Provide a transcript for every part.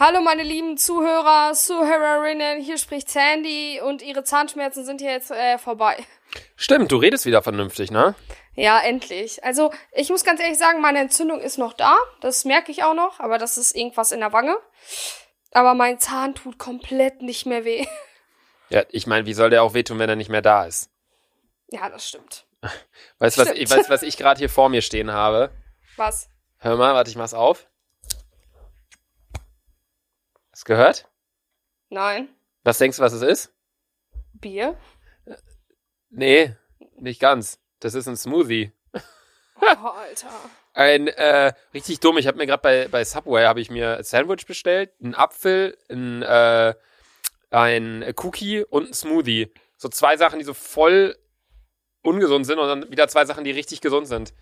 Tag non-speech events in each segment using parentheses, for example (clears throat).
Hallo meine lieben Zuhörer, Zuhörerinnen, hier spricht Sandy und ihre Zahnschmerzen sind hier jetzt äh, vorbei. Stimmt, du redest wieder vernünftig, ne? Ja, endlich. Also, ich muss ganz ehrlich sagen, meine Entzündung ist noch da. Das merke ich auch noch, aber das ist irgendwas in der Wange. Aber mein Zahn tut komplett nicht mehr weh. Ja, ich meine, wie soll der auch wehtun, wenn er nicht mehr da ist? Ja, das stimmt. (laughs) Weißt du, was, ich, weißt, was ich gerade hier vor mir stehen habe? Was? Hör mal, warte, ich mach's auf. Hast du gehört? Nein. Was denkst du, was es ist? Bier? Nee, nicht ganz. Das ist ein Smoothie. Oh, (laughs) Alter. Ein, äh, richtig dumm. Ich habe mir gerade bei, bei Subway habe ich mir ein Sandwich bestellt, einen Apfel, ein, äh, ein Cookie und ein Smoothie. So zwei Sachen, die so voll ungesund sind und dann wieder zwei Sachen, die richtig gesund sind.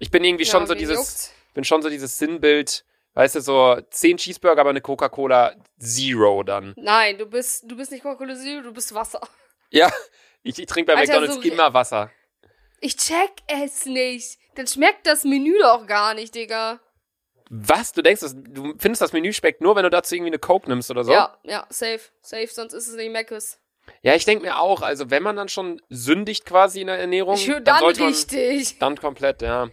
Ich bin irgendwie Ja, schon so dieses, juckt's? bin schon so dieses Sinnbild, weißt du, so zehn Cheeseburger, aber eine Coca-Cola Zero dann. Nein, du bist, du bist nicht Coca-Cola Zero, du bist Wasser. Ja, ich, ich trinke bei Alter, McDonalds so- immer Wasser. Ich check es nicht. Dann schmeckt das Menü doch gar nicht, Digga. Was? Du denkst, das, du findest das Menü schmeckt nur, wenn du dazu irgendwie eine Coke nimmst oder so? Ja, ja, safe. Safe, sonst ist es nicht Meckes. Ja, ich denke mir auch, also wenn man dann schon sündigt quasi in der Ernährung, Ich dann dann sollte man richtig. dann komplett, ja.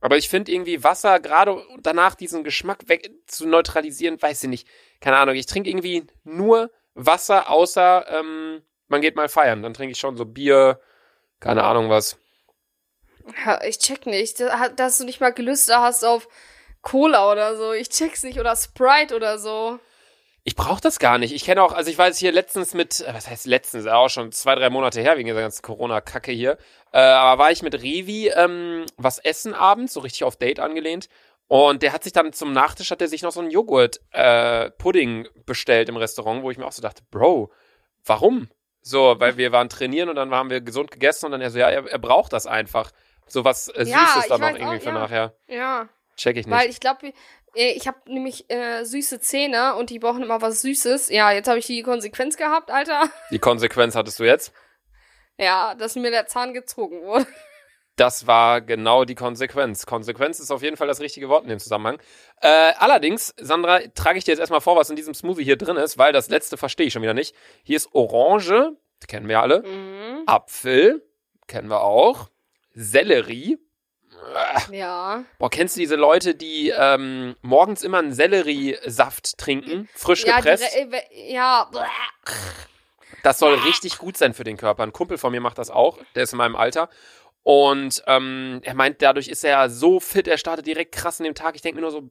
Aber ich finde irgendwie Wasser, gerade danach diesen Geschmack weg zu neutralisieren, weiß ich nicht. Keine Ahnung, ich trinke irgendwie nur Wasser, außer ähm, man geht mal feiern. Dann trinke ich schon so Bier, keine Ahnung was. Ich check nicht. Da- Dass du nicht mal Gelüste hast auf Cola oder so. Ich check's nicht. Oder Sprite oder so. Ich brauche das gar nicht. Ich kenne auch, also ich weiß hier letztens mit, äh, was heißt letztens, auch schon zwei, drei Monate her, wegen dieser ganzen Corona-Kacke hier. Äh, aber war ich mit Revi ähm, was essen abends, so richtig auf Date angelehnt. Und der hat sich dann zum Nachtisch, hat er sich noch so einen Joghurt-Pudding bestellt im Restaurant, wo ich mir auch so dachte, Bro, warum? So, weil wir waren trainieren und dann haben wir gesund gegessen und dann er so, ja, er, er braucht das einfach. So was äh, Süßes Ja, dann noch irgendwie auch, für ja. nachher. Ja. Check ich nicht. Weil ich glaube, ich habe nämlich äh, süße Zähne und die brauchen immer was Süßes. Ja, jetzt habe ich die Konsequenz gehabt, Alter. (laughs) Die Konsequenz hattest du jetzt? Ja, dass mir der Zahn gezogen wurde. Das war genau die Konsequenz. Konsequenz ist auf jeden Fall das richtige Wort in dem Zusammenhang. Äh, allerdings, Sandra, trage ich dir jetzt erstmal vor, was in diesem Smoothie hier drin ist, weil das letzte verstehe ich schon wieder nicht. Hier ist Orange, kennen wir alle. Mhm. Apfel, kennen wir auch. Sellerie. Ja. Boah, kennst du diese Leute, die ähm, morgens immer einen Selleriesaft trinken, frisch Ja, die gepresst? Re- äh, ja. Das soll richtig gut sein für den Körper. Ein Kumpel von mir macht das auch, der ist in meinem Alter. Und ähm, er meint, dadurch ist er so fit, er startet direkt krass in dem Tag. Ich denke mir nur so,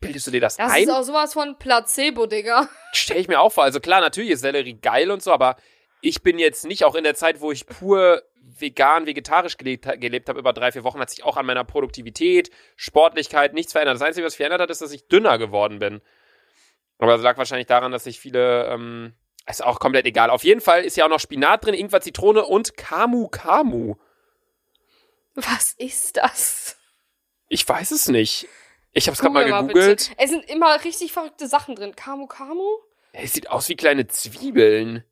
bildest du dir das, Das ein? ist auch sowas von Placebo, Digga. Stell ich mir auch vor. Also klar, natürlich ist Sellerie geil und so, aber ich bin jetzt nicht, auch in der Zeit, wo ich pur vegan, vegetarisch gelebt, gelebt habe, über drei, vier Wochen, hat sich auch an meiner Produktivität, Sportlichkeit nichts verändert. Das Einzige, was sich verändert hat, ist, dass ich dünner geworden bin. Aber das lag wahrscheinlich daran, dass ich viele, ähm, ist auch komplett egal. Auf jeden Fall ist ja auch noch Spinat drin, Ingwer, Zitrone und Kamu Kamu. Was ist das? Ich weiß es nicht. Ich habe es gerade mal gegoogelt. Es sind immer richtig verrückte Sachen drin. Kamu Kamu? Es sieht aus wie kleine Zwiebeln.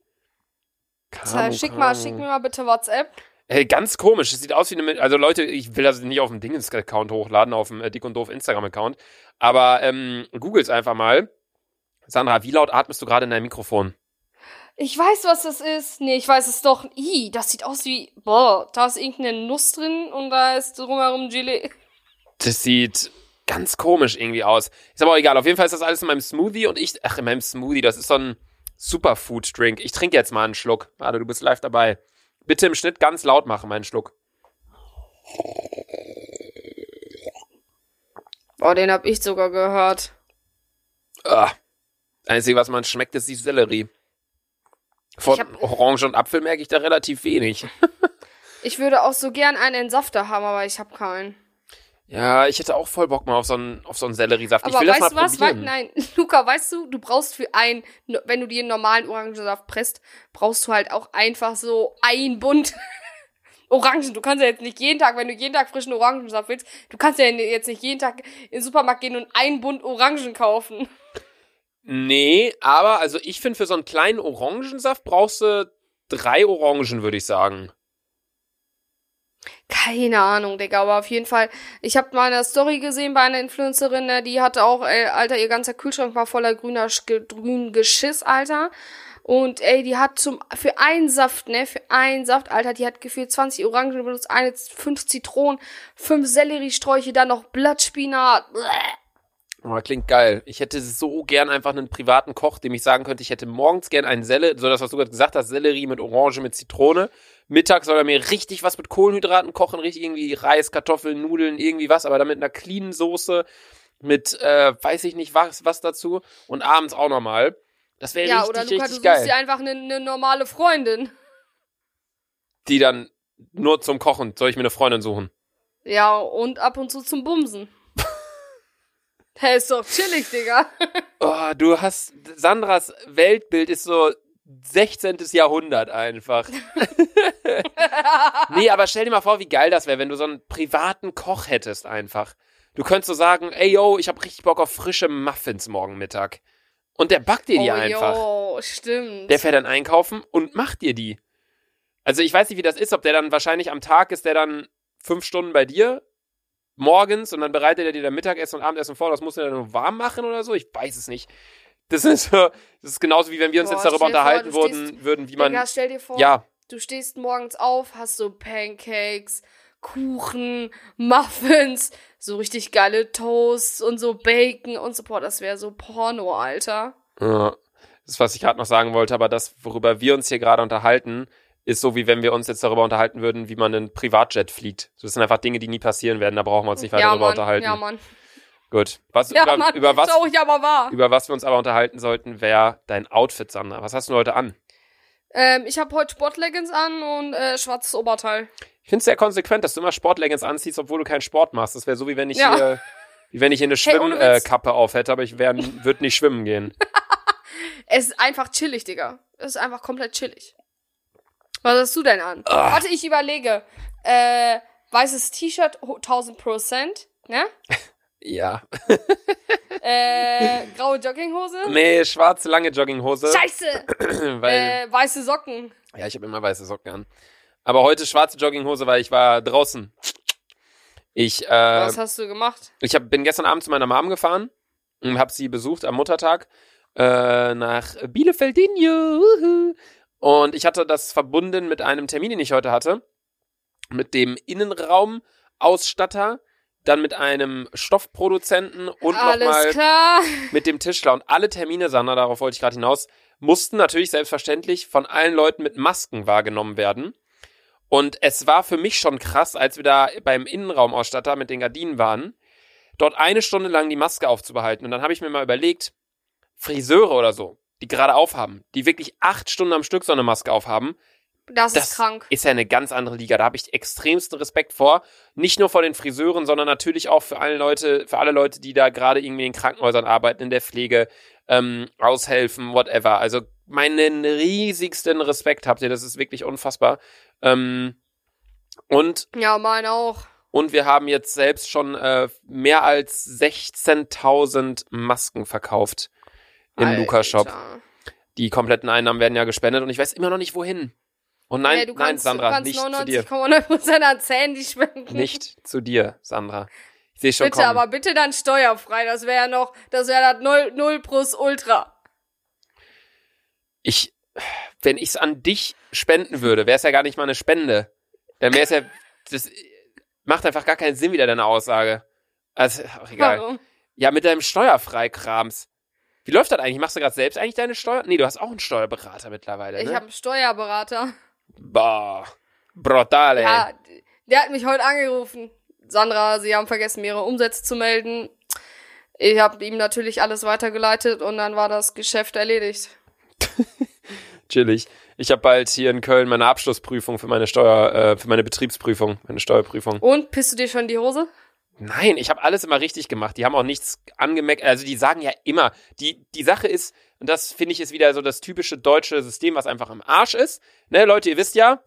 Tja, schick mal, schick mir mal bitte WhatsApp. Ey, ganz komisch. Es sieht aus wie eine. Also, Leute, ich will das nicht auf dem Dingens-Account hochladen, auf dem äh, Dick und Doof Instagram-Account. Aber ähm, googles einfach mal. Sandra, wie laut atmest du gerade in dein Mikrofon? Ich weiß, was das ist. Nee, ich weiß es doch. Ih, das sieht aus wie. Boah, da ist irgendeine Nuss drin und da ist drumherum Gelee. Das sieht ganz komisch irgendwie aus. Ist aber auch egal. Auf jeden Fall ist das alles in meinem Smoothie und ich. Ach, in meinem Smoothie, das ist so ein Superfood-Drink. Ich trinke jetzt mal einen Schluck. Warte, du bist live dabei. Bitte im Schnitt ganz laut machen, meinen Schluck. Boah, den hab ich sogar gehört. Ah. Einzige, was man schmeckt, ist die Sellerie. Von hab- Orange und Apfel merke ich da relativ wenig. (laughs) Ich würde auch so gern einen Entsafter haben, aber ich hab keinen. Ja, ich hätte auch voll Bock mal auf so einen, auf so einen Selleriesaft. Aber ich will weißt das du mal was? Wei- probieren. Nein, (laughs) Luca, weißt du, du brauchst für ein, wenn du dir einen normalen Orangensaft presst, brauchst du halt auch einfach so ein Bund (laughs) Orangen. Du kannst ja jetzt nicht jeden Tag, wenn du jeden Tag frischen Orangensaft willst, du kannst ja jetzt nicht jeden Tag in den Supermarkt gehen und einen Bund Orangen kaufen. Nee, aber also ich finde, für so einen kleinen Orangensaft brauchst du drei Orangen, würde ich sagen. Keine Ahnung, Digga, aber auf jeden Fall. Ich habe mal eine Story gesehen bei einer Influencerin, ne, die hatte auch, ey, Alter, ihr ganzer Kühlschrank war voller grüner, grün Geschiss, Alter. Und ey, die hat zum, für einen Saft, ne, für einen Saft, Alter, die hat gefühlt 20 Orangen benutzt, eine, fünf Zitronen, fünf Selleriesträuche, dann noch Blattspinat. Oh, klingt geil. Ich hätte so gern einfach einen privaten Koch, dem ich sagen könnte, ich hätte morgens gern einen Sellerie, so das, was du gerade gesagt hast, Sellerie mit Orange, mit Zitrone. Mittags soll er mir richtig was mit Kohlenhydraten kochen, richtig irgendwie Reis, Kartoffeln, Nudeln, irgendwie was, aber dann mit einer cleanen Soße, mit, äh, weiß ich nicht was, was dazu. Und abends auch nochmal. Das wäre Ja, richtig, oder Luca, du richtig suchst geil. dir einfach eine, eine normale Freundin. Die dann nur zum Kochen, soll ich mir eine Freundin suchen? Ja, und ab und zu zum Bumsen. (laughs) Hey, ist doch chillig, Digga. (laughs) Oh, du hast, Sandras Weltbild ist so 16. Jahrhundert einfach. nee, aber stell dir mal vor, wie geil das wäre, wenn du so einen privaten Koch hättest einfach. Du könntest so sagen, ey yo, ich hab richtig Bock auf frische Muffins morgen Mittag. Und der backt dir die oh, einfach. jo, stimmt. Der fährt dann einkaufen und macht dir die. Also ich weiß nicht, wie das ist, ob der dann wahrscheinlich am Tag ist, der dann fünf Stunden bei dir morgens und dann bereitet er dir dann Mittagessen und Abendessen vor. Das muss er dann nur warm machen oder so. Ich weiß es nicht. Das ist so, das ist genauso wie wenn wir uns Boah, jetzt darüber vor, unterhalten du würden, stehst- würden, wie man. Digga, stell dir vor, ja, du stehst morgens auf, hast so Pancakes, Kuchen, Muffins, so richtig geile Toasts und so Bacon und so. Boah, das wäre so Porno, Alter. Ja, das ist, was ich gerade noch sagen wollte, aber das, worüber wir uns hier gerade unterhalten, ist so, wie wenn wir uns jetzt darüber unterhalten würden, wie man einen Privatjet fliegt. Das sind einfach Dinge, die nie passieren werden, da brauchen wir uns nicht weiter ja, darüber unterhalten. ja, Mann. Gut. Was, Ja, über, Mann, über, was, traurig, aber wahr. über was wir uns aber unterhalten sollten, wäre dein Outfit, Sandra. Was hast du heute an? Ähm, ich habe heute Sportleggings an und äh, schwarzes Oberteil. Ich finde es sehr konsequent, dass du immer Sportleggings anziehst, obwohl du keinen Sport machst. Das wäre so, wie wenn ich Ja. hier, wie wenn ich hier eine Hey, Schwimmkappe Witz. äh, Kappe auf hätte, aber ich würde nicht schwimmen gehen. (laughs) Es ist einfach chillig, Digga. Es ist einfach komplett chillig. Was hast du denn an? Ah. Warte, ich überlege. Äh, weißes T-Shirt, ho- 1000 Prozent, ne? (laughs) Ja. Äh, graue Jogginghose. Nee, schwarze, lange Jogginghose. Scheiße! (clears throat) Weil, Äh, weiße Socken. ja, ich habe immer weiße Socken an. Aber heute schwarze Jogginghose, weil ich war draußen. Ich, äh, Was hast du gemacht? ich hab, bin gestern Abend zu meiner Mom gefahren und habe sie besucht am Muttertag äh, nach Bielefeldinho. Uhu. Und ich hatte das verbunden mit einem Termin, den ich heute hatte, mit dem Innenraumausstatter, dann mit einem Stoffproduzenten und nochmal mit dem Tischler. Und alle Termine, Sandra, darauf wollte ich gerade hinaus, mussten natürlich selbstverständlich von allen Leuten mit Masken wahrgenommen werden. Und es war für mich schon krass, als wir da beim Innenraumausstatter mit den Gardinen waren, dort eine Stunde lang die Maske aufzubehalten. Und dann habe ich mir mal überlegt, Friseure oder so, die gerade aufhaben, die wirklich acht Stunden am Stück so eine Maske aufhaben, Das, das ist krank. ist ja eine ganz andere Liga. Da habe ich extremsten Respekt vor. Nicht nur vor den Friseuren, sondern natürlich auch für alle Leute, für alle Leute, die da gerade irgendwie in Krankenhäusern arbeiten, in der Pflege, ähm, aushelfen, whatever. Also meinen riesigsten Respekt habt ihr. Das ist wirklich unfassbar. Ähm, und Ja, meine auch. und wir haben jetzt selbst schon äh, mehr als 16.000 Masken verkauft im. Luca-Shop. Die kompletten Einnahmen werden ja gespendet und ich weiß immer noch nicht wohin. Und nein, du nein, kannst, Sandra, du kannst nicht zu dir. 99,9% an Zähnen, schmecken. Nicht zu dir, Sandra. Ich sehe schon Bitte, kommen. aber bitte dann steuerfrei. Das wäre ja noch, das wäre das 0, 0 plus Ultra. ich, wenn ich es an dich spenden würde, wäre es ja gar nicht mal eine Spende. Dann wäre es ja, das macht einfach gar keinen Sinn wieder deine Aussage. Also, ach, egal. Warum? Ja, mit deinem Steuerfreikrams. Wie läuft das eigentlich? Machst du gerade selbst eigentlich deine Steuer? Nee, du hast auch einen Steuerberater mittlerweile, Ich ne? habe einen Steuerberater. Boah. Brutale. Ja, der hat mich heute angerufen. Sandra, Sie haben vergessen, mir Ihre Umsätze zu melden. Ich habe ihm natürlich alles weitergeleitet und dann war das Geschäft erledigt. (laughs) Chillig. Ich habe bald hier in Köln meine Abschlussprüfung für meine Steuer, äh, für meine Betriebsprüfung, meine Steuerprüfung. Und, pisst du dir schon die Hose? Nein, ich habe alles immer richtig gemacht. Die haben auch nichts angemerkt. Also die sagen ja immer, die, die Sache ist, und das finde ich ist wieder so das typische deutsche System, was einfach im Arsch ist. Ne, Leute, ihr wisst ja,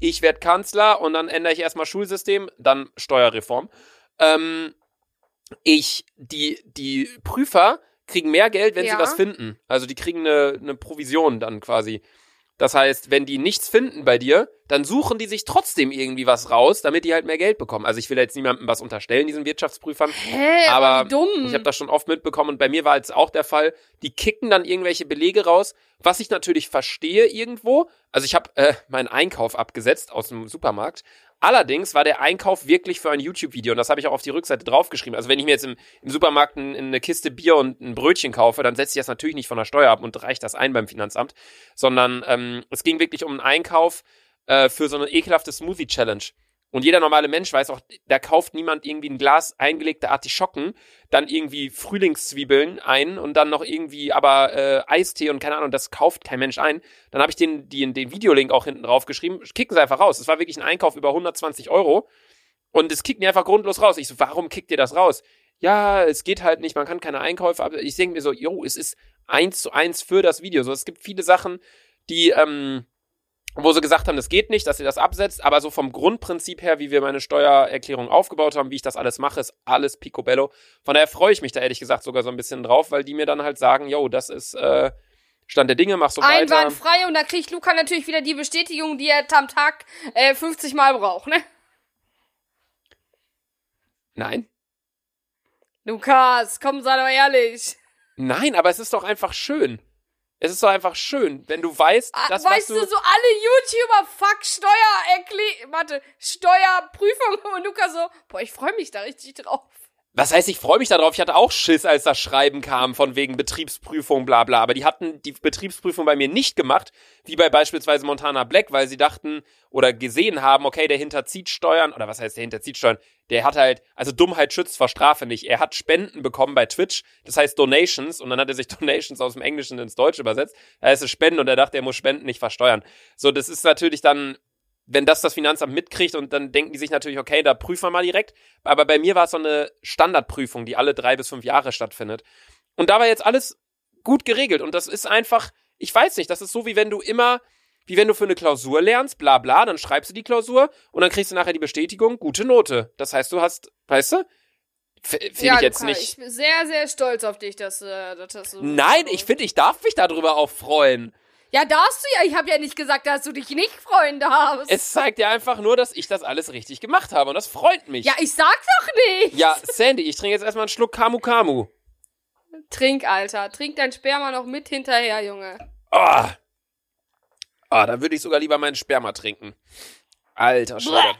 ich werde Kanzler und dann ändere ich erstmal Schulsystem, dann Steuerreform. Ähm, ich, die, die Prüfer kriegen mehr Geld, wenn Ja. sie was finden. Also die kriegen eine, eine Provision dann quasi. Das heißt, wenn die nichts finden bei dir, dann suchen die sich trotzdem irgendwie was raus, damit die halt mehr Geld bekommen. Also ich will jetzt niemandem was unterstellen, diesen Wirtschaftsprüfern. Hä, Aber dumm. Ich habe das schon oft mitbekommen und bei mir war jetzt auch der Fall, die kicken dann irgendwelche Belege raus, was ich natürlich verstehe irgendwo. Also ich habe äh, meinen Einkauf abgesetzt aus dem Supermarkt. Allerdings war der Einkauf wirklich für ein YouTube-Video und das habe ich auch auf die Rückseite draufgeschrieben. Also wenn ich mir jetzt im, im Supermarkt ein, eine Kiste Bier und ein Brötchen kaufe, dann setze ich das natürlich nicht von der Steuer ab und reiche das ein beim Finanzamt, sondern ähm, es ging wirklich um einen Einkauf äh, für so eine ekelhafte Smoothie-Challenge. Und jeder normale Mensch weiß auch, da kauft niemand irgendwie ein Glas eingelegte Artischocken, dann irgendwie Frühlingszwiebeln ein und dann noch irgendwie aber äh, Eistee und keine Ahnung, das kauft kein Mensch ein. Dann habe ich den, den, den Videolink auch hinten drauf geschrieben, kicken sie einfach raus. Es war wirklich ein Einkauf über 120 Euro und es kickt mir einfach grundlos raus. Ich so, warum kickt ihr das raus? Ja, es geht halt nicht, man kann keine Einkäufe, aber ich denke mir so, jo, es ist eins zu eins für das Video. So, es gibt viele Sachen, die, ähm, wo sie gesagt haben, das geht nicht, dass ihr das absetzt, aber so vom Grundprinzip her, wie wir meine Steuererklärung aufgebaut haben, wie ich das alles mache, ist alles picobello. Von daher freue ich mich da ehrlich gesagt sogar so ein bisschen drauf, weil die mir dann halt sagen, yo, das ist äh, Stand der Dinge, mach so weiter. Einwandfrei und da kriegt Luca natürlich wieder die Bestätigung, die er am Tag äh, 50 Mal braucht, ne? Nein. Lukas, komm, sei doch ehrlich. Nein, aber es ist doch einfach schön. Es ist doch einfach schön, wenn du weißt, Ah, das, weißt was du, so alle YouTuber, fuck, Steuererklärung, warte, Steuerprüfung (laughs) und Lukas so, boah, ich freue mich da richtig drauf. Was heißt, ich freue mich darauf. Ich hatte auch Schiss, als das Schreiben kam von wegen Betriebsprüfung, bla bla. Aber die hatten die Betriebsprüfung bei mir nicht gemacht, wie bei beispielsweise Montana Black, weil sie dachten oder gesehen haben, okay, der hinterzieht Steuern, oder was heißt der hinterzieht Steuern? Der hat halt, also Dummheit schützt vor Strafe nicht. Er hat Spenden bekommen bei Twitch, das heißt Donations, und dann hat er sich (laughs) Donations aus dem Englischen ins Deutsche übersetzt. Da heißt es Spenden und er dachte, er muss Spenden nicht versteuern. So, das ist natürlich dann wenn das das Finanzamt mitkriegt und dann denken die sich natürlich, okay, da prüfen wir mal direkt. Aber bei mir war es so eine Standardprüfung, die alle drei bis fünf Jahre stattfindet. Und da war jetzt alles gut geregelt. Und das ist einfach, ich weiß nicht, das ist so, wie wenn du immer, wie wenn du für eine Klausur lernst, bla bla, dann schreibst du die Klausur und dann kriegst du nachher die Bestätigung, gute Note. Das heißt, du hast, weißt du? Finde ich jetzt Luca, nicht. Ich bin sehr, sehr stolz auf dich, dass, äh, dass das so. Nein, ich finde, ich darf mich darüber auch freuen. Ja, darfst du ja. Ich habe ja nicht gesagt, dass du dich nicht freuen darfst. Es zeigt ja einfach nur, dass ich das alles richtig gemacht habe und das freut mich. ja, ich sag doch nicht. Ja, Sandy, ich trinke jetzt erstmal einen Schluck Kamu Kamu. Trink, Alter. Trink dein Sperma noch mit hinterher, Junge. Oh. Oh, da würde ich sogar lieber meinen Sperma trinken. Alter Schwede.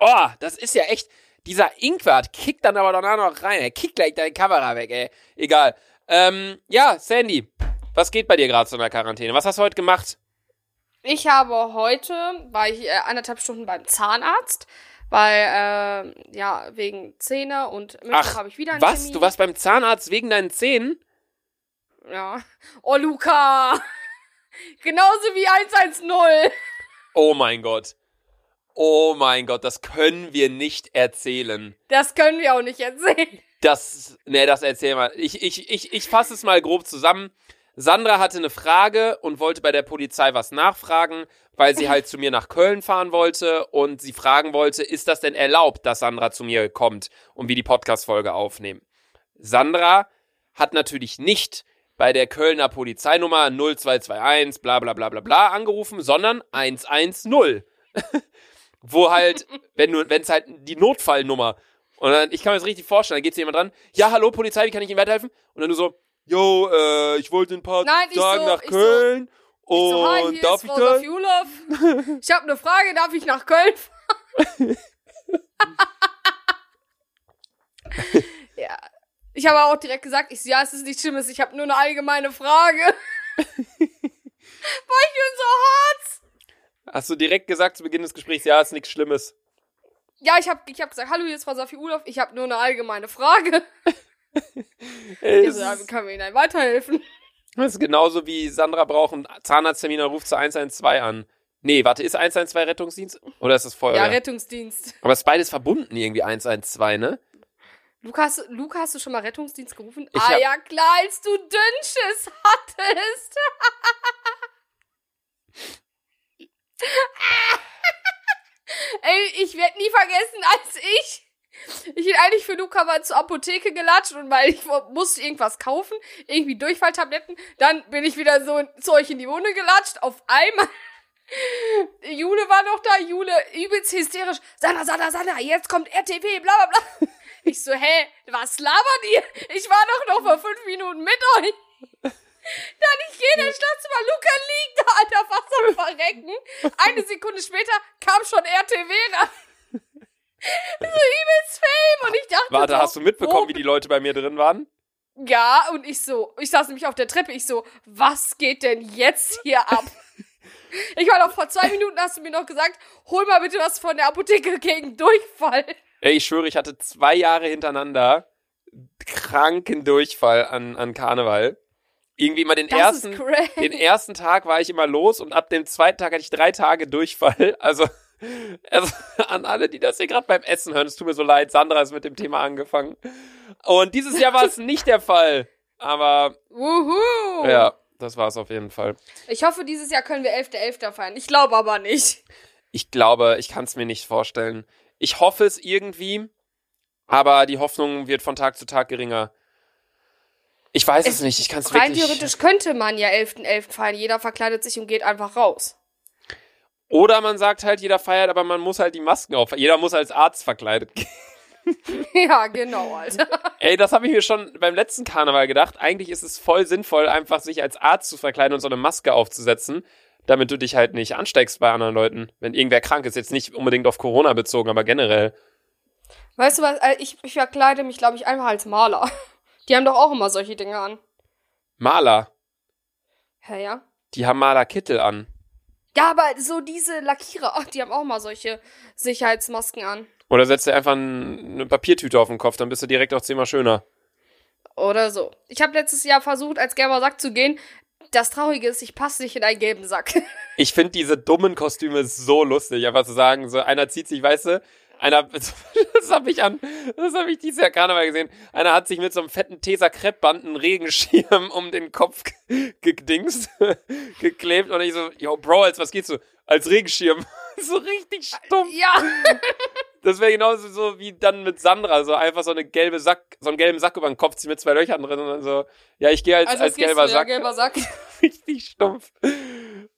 Oh, das ist ja echt. Dieser Inkwart kickt dann aber danach noch rein. Er kickt gleich deine Kamera weg, ey. Egal. Ähm, ja, Sandy, was geht bei dir gerade so in der Quarantäne? Was hast du heute gemacht? Ich habe heute, war ich äh, anderthalb Stunden beim Zahnarzt, weil, äh, ja, wegen Zähne und Mittwoch habe ich wieder einen was? Termin. Du warst beim Zahnarzt wegen deinen Zähnen? Ja. Oh, Luca. (laughs) Genauso wie 110. Oh mein Gott. Oh mein Gott, das können wir nicht erzählen. Das können wir auch nicht erzählen. Das, ne, das erzähl mal. Ich, ich, ich, ich fasse es mal grob zusammen. Sandra hatte eine Frage und wollte bei der Polizei was nachfragen, weil sie halt zu mir nach Köln fahren wollte und sie fragen wollte, ist das denn erlaubt, dass Sandra zu mir kommt und wir die Podcast-Folge aufnehmen? Sandra hat natürlich nicht bei der Kölner Polizeinummer 0221 bla bla bla bla bla angerufen, sondern 110. (laughs) Wo halt, wenn du, wenn es halt die Notfallnummer und dann, ich kann mir das richtig vorstellen, dann geht jemand dran, ja, hallo Polizei, wie kann ich Ihnen weiterhelfen? Und dann du so, yo, äh, ich wollte in ein paar Nein, ich Tagen so- nach so- Köln Ich so, hi, und hier darf ist ich Frau da? Ich habe eine Frage, darf ich nach Köln fahren? (laughs) ja. Ich habe auch direkt gesagt, ich so, ja, es ist nichts Schlimmes, ich habe nur eine allgemeine Frage. Boah, ich bin so hart. Hast du direkt gesagt zu Beginn des Gesprächs, ja, ist nichts Schlimmes. Ja, ich habe ich hab gesagt, hallo, hier ist Frau Safiulov, ich habe nur eine allgemeine Frage. Ey, Ich das, so, ja, wie ist, kann mir Ihnen weiterhelfen? das ist genauso wie Sandra braucht einen Zahnarzttermin, dann ruft sie 112 an. Nee, warte, ist 112 Rettungsdienst? Oder ist das Ja, Feuerwehr? Rettungsdienst. Aber es ist beides verbunden irgendwie 112, ne? Lukas, Luca, hast du schon mal Rettungsdienst gerufen? Ich ah ja, klar, als du Dünnschiss hattest. (laughs) Ey, ich werde nie vergessen, als ich Ich bin eigentlich für Luca mal zur Apotheke gelatscht und weil ich musste irgendwas kaufen, irgendwie Durchfalltabletten. Dann bin ich wieder so zu euch in die Wohnung gelatscht. Auf einmal. (laughs) Jule war noch da, Jule übelst hysterisch. Sandra, Sandra, Sandra, jetzt kommt RTW, bla bla bla. (laughs) Ich so, hä, was labert ihr? Ich war doch noch vor fünf Minuten mit euch. Dann ich gehe in das Schlafzimmer, Luca liegt da, Alter, fast am Verrecken. Eine Sekunde später kam schon RTW ran. So übelst Fame und ich dachte Warte, so, hast du mitbekommen, wie die Leute bei mir drin waren? ja, und ich so, ich saß nämlich auf der Treppe, ich so, was geht denn jetzt hier ab? (laughs) Ich war noch vor zwei Minuten, hast du mir noch gesagt, hol mal bitte was von der Apotheke gegen Durchfall. Ey, ich schwöre, ich hatte zwei Jahre hintereinander kranken Durchfall an, an Karneval. Irgendwie immer den Das ersten, den ersten Tag war ich immer los und ab dem zweiten Tag hatte ich drei Tage Durchfall. Also, also (laughs) an alle, die das hier gerade beim Essen hören, es tut mir so leid, Sandra ist mit dem Thema angefangen. Und dieses Jahr war es (laughs) nicht der Fall. Aber Wuhu. ja, das war es auf jeden Fall. Ich hoffe, dieses Jahr können wir 11.11. feiern. Ich glaube aber nicht. Ich glaube, ich kann es mir nicht vorstellen. Ich hoffe es irgendwie, aber die Hoffnung wird von Tag zu Tag geringer. Ich weiß es, Es- nicht, ich kann es Rein wirklich. theoretisch könnte man ja 11.11. feiern. Jeder verkleidet sich und geht einfach raus. Oder man sagt halt, jeder feiert, aber man muss halt die Masken auf. Jeder muss als Arzt verkleidet gehen. (laughs) ja, genau, Alter. Ey, das habe ich mir schon beim letzten Karneval gedacht. Eigentlich ist es voll sinnvoll, einfach sich als Arzt zu verkleiden und so eine Maske aufzusetzen, damit du dich halt nicht ansteckst bei anderen Leuten. Wenn irgendwer krank ist, jetzt nicht unbedingt auf Corona bezogen, aber generell. Weißt du was? äh, Ich, ich verkleide mich, glaube ich, einfach als Maler. Die haben doch auch immer solche Dinge an. Maler, Hä, ja? die haben Malerkittel an. Ja, aber so diese Lackierer, ach, die haben auch mal solche Sicherheitsmasken an. Oder setzt dir einfach ein, eine Papiertüte auf den Kopf, dann bist du direkt auch zehnmal schöner. Oder so. Ich habe letztes Jahr versucht, als gelber Sack zu gehen. Das Traurige ist, ich passe nicht in einen gelben Sack. (laughs) Ich finde diese dummen Kostüme so lustig, einfach zu sagen, so einer zieht sich, weißt du, einer, (laughs) das habe ich an, das habe ich dieses Jahr Karneval gesehen. Einer hat sich mit so einem fetten Tesa Kreppband einen Regenschirm um den Kopf ge- (laughs) gedingst, (laughs) geklebt und ich so, yo, Bro, als was geht's du? Als Regenschirm. so richtig stumpf. ja. Das wäre genauso so wie dann mit Sandra, so einfach so eine gelbe Sack, so einen gelben Sack über den Kopf ziehen mit zwei Löchern drin und dann so, ja, ich gehe als, Also, als gelber du, ja, Sack. gelber Sack. richtig stumpf.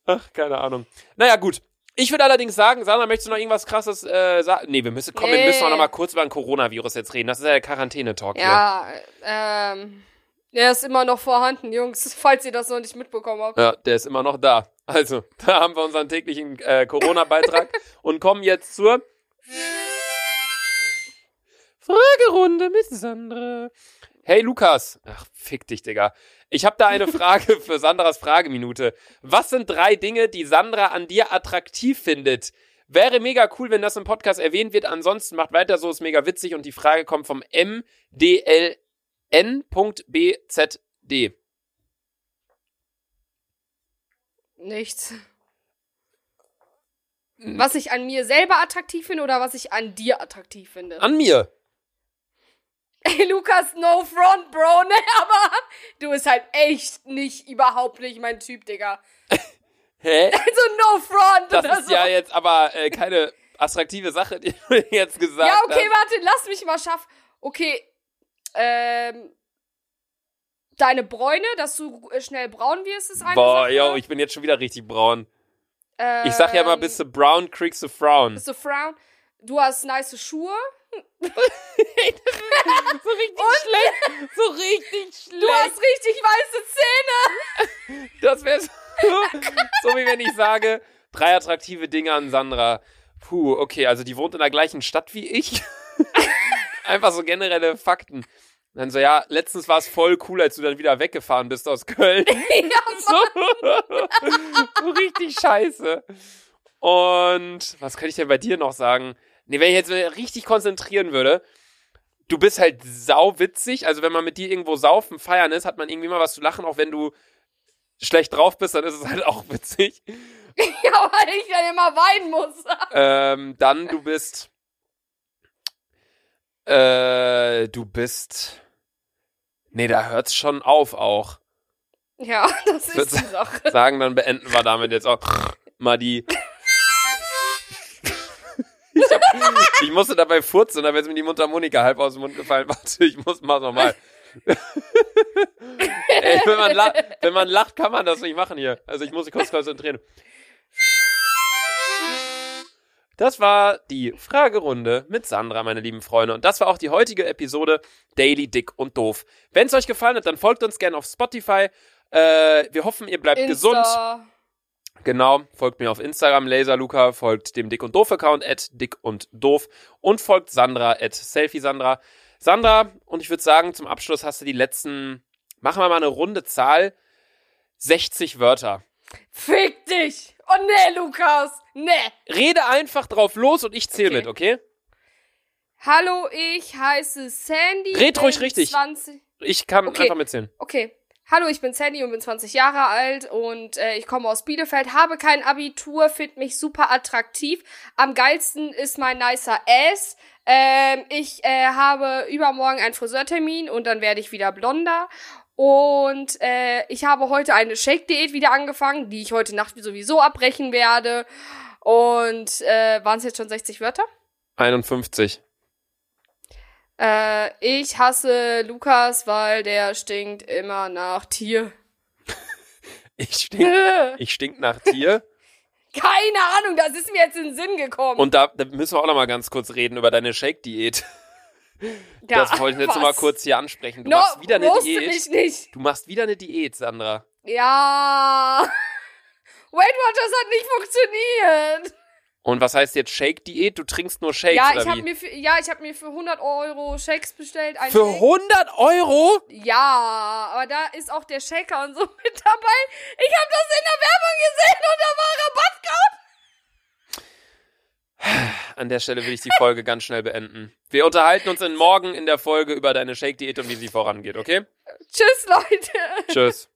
Ach, keine Ahnung. Naja, gut. Ich würde allerdings sagen, Sandra, möchtest du noch irgendwas krasses äh, sagen? Nee, wir müssen, komm, wir Nee. müssen auch noch mal kurz über ein Coronavirus jetzt reden. Das ist ja der Quarantäne-Talk hier. Ja, ähm. Er ist immer noch vorhanden, Jungs, (laughs) falls ihr das noch nicht mitbekommen habt. Ja, der ist immer noch da. Also, (laughs) da haben wir unseren täglichen äh, Corona-Beitrag (laughs) und kommen jetzt zur Fragerunde mit Sandra. Hey Lukas. Ach, fick dich, Digga. Ich habe da eine Frage (laughs) für Sandras Frageminute. Was sind drei Dinge, die Sandra an dir attraktiv findet? Wäre mega cool, wenn das im Podcast erwähnt wird. Ansonsten macht weiter so, ist mega witzig. Und die Frage kommt vom MDLN.BZD. Nichts. Was ich an mir selber attraktiv finde oder was ich an dir attraktiv finde. An mir. Ey, Lukas, no front, Bro, (laughs) ne? Aber du bist halt echt nicht, überhaupt nicht mein Typ, Digga. (laughs) Hä? Also no front Das oder ist so. ja jetzt aber äh, keine attraktive Sache, die du (laughs) jetzt gesagt Ja, okay, hast. warte, lass mich mal schaffen. Okay, ähm, deine Bräune, dass du äh, schnell braun wirst, ist eine Boah, Sache. yo, ich bin jetzt schon wieder richtig braun. ähm, Ich sag ja immer, bist du brown, kriegst du frown. Bist du frown? Du hast nice Schuhe. (laughs) so richtig schlecht. So richtig Du hast richtig weiße Zähne. Das wäre so, (laughs) so, wie wenn ich sage, drei attraktive Dinge an Sandra. Puh, okay, also die wohnt in der gleichen Stadt wie ich. (laughs) Einfach so generelle Fakten. Dann so, ja, letztens war es voll cool, als du dann wieder weggefahren bist aus Köln. ja, so, so richtig scheiße. Und was könnte ich denn bei dir noch sagen? Nee, wenn ich jetzt richtig konzentrieren würde, du bist halt sauwitzig. Also wenn man mit dir irgendwo saufen, feiern ist, hat man irgendwie immer was zu lachen, auch wenn du schlecht drauf bist, dann ist es halt auch witzig. (laughs) ja, weil ich dann immer weinen muss. (laughs) Ähm, dann du bist, äh, du bist, nee, da hört's schon auf auch. Ja, (laughs) das ist die Sache. sagen, dann beenden wir damit jetzt auch mal die. Ich hab, Ich musste dabei furzen, da wäre mir die Mundharmonika halb aus dem Mund gefallen. (laughs) Warte, ich muss, mach nochmal. (laughs) Ey, wenn man, lacht, wenn man lacht, kann man das nicht machen hier. Also ich muss mich kurz konzentrieren. Das war die Fragerunde mit Sandra, meine lieben Freunde. Und das war auch die heutige Episode Daily Dick und Doof. Wenn es euch gefallen hat, dann folgt uns gerne auf Spotify. Äh, wir hoffen, ihr bleibt Insta. gesund. Genau, folgt mir auf Instagram, Laserluca, folgt dem Dick und Doof Account, at Dick und Doof und folgt Sandra, at Selfie Sandra. Sandra, und ich würde sagen, zum Abschluss hast du die letzten, machen wir mal eine runde Zahl, 60 Wörter. Fick dich! Oh nee, Lukas! Nee! Rede einfach drauf los und ich zähle Okay. mit, okay? Hallo, ich heiße Sandy. Red ruhig richtig. 20 Ich kann Okay. einfach mitzählen. Okay. Hallo, ich bin Sandy und bin 20 Jahre alt und äh, ich komme aus Bielefeld, habe kein Abitur, finde mich super attraktiv. Am geilsten ist mein nicer Ass. Ähm, ich äh, habe übermorgen einen Friseurtermin und dann werde ich wieder blonder. Und äh, ich habe heute eine Shake-Diät wieder angefangen, die ich heute Nacht sowieso abbrechen werde. Und äh, waren es jetzt schon 60 Wörter? 51. Äh, ich hasse Lukas, weil der stinkt immer nach Tier. (laughs) Ich stink, (laughs) ich stink nach Tier. Keine Ahnung, das ist mir jetzt in den Sinn gekommen. Und da, da müssen wir auch noch mal ganz kurz reden über deine Shake-Diät. (laughs) ja, das wollte ich jetzt mal kurz hier ansprechen. Du no, machst wieder eine Diät. ich nicht. Du machst wieder eine Diät, Sandra. Ja. Weight Watchers hat nicht funktioniert. Und was heißt jetzt Shake-Diät? Du trinkst nur Shakes, ja, oder ich habe mir für, ja, ich habe mir für 100 Euro Shakes bestellt. Für Shake. 100 Euro? Ja, aber da ist auch der Shaker und so (laughs) mit dabei. Ich habe das in der Werbung gesehen und da war Rabattcode. An der Stelle will ich die Folge ganz schnell beenden. Wir unterhalten uns in morgen in der Folge über deine Shake-Diät und wie sie vorangeht, okay? Tschüss, Leute. Tschüss.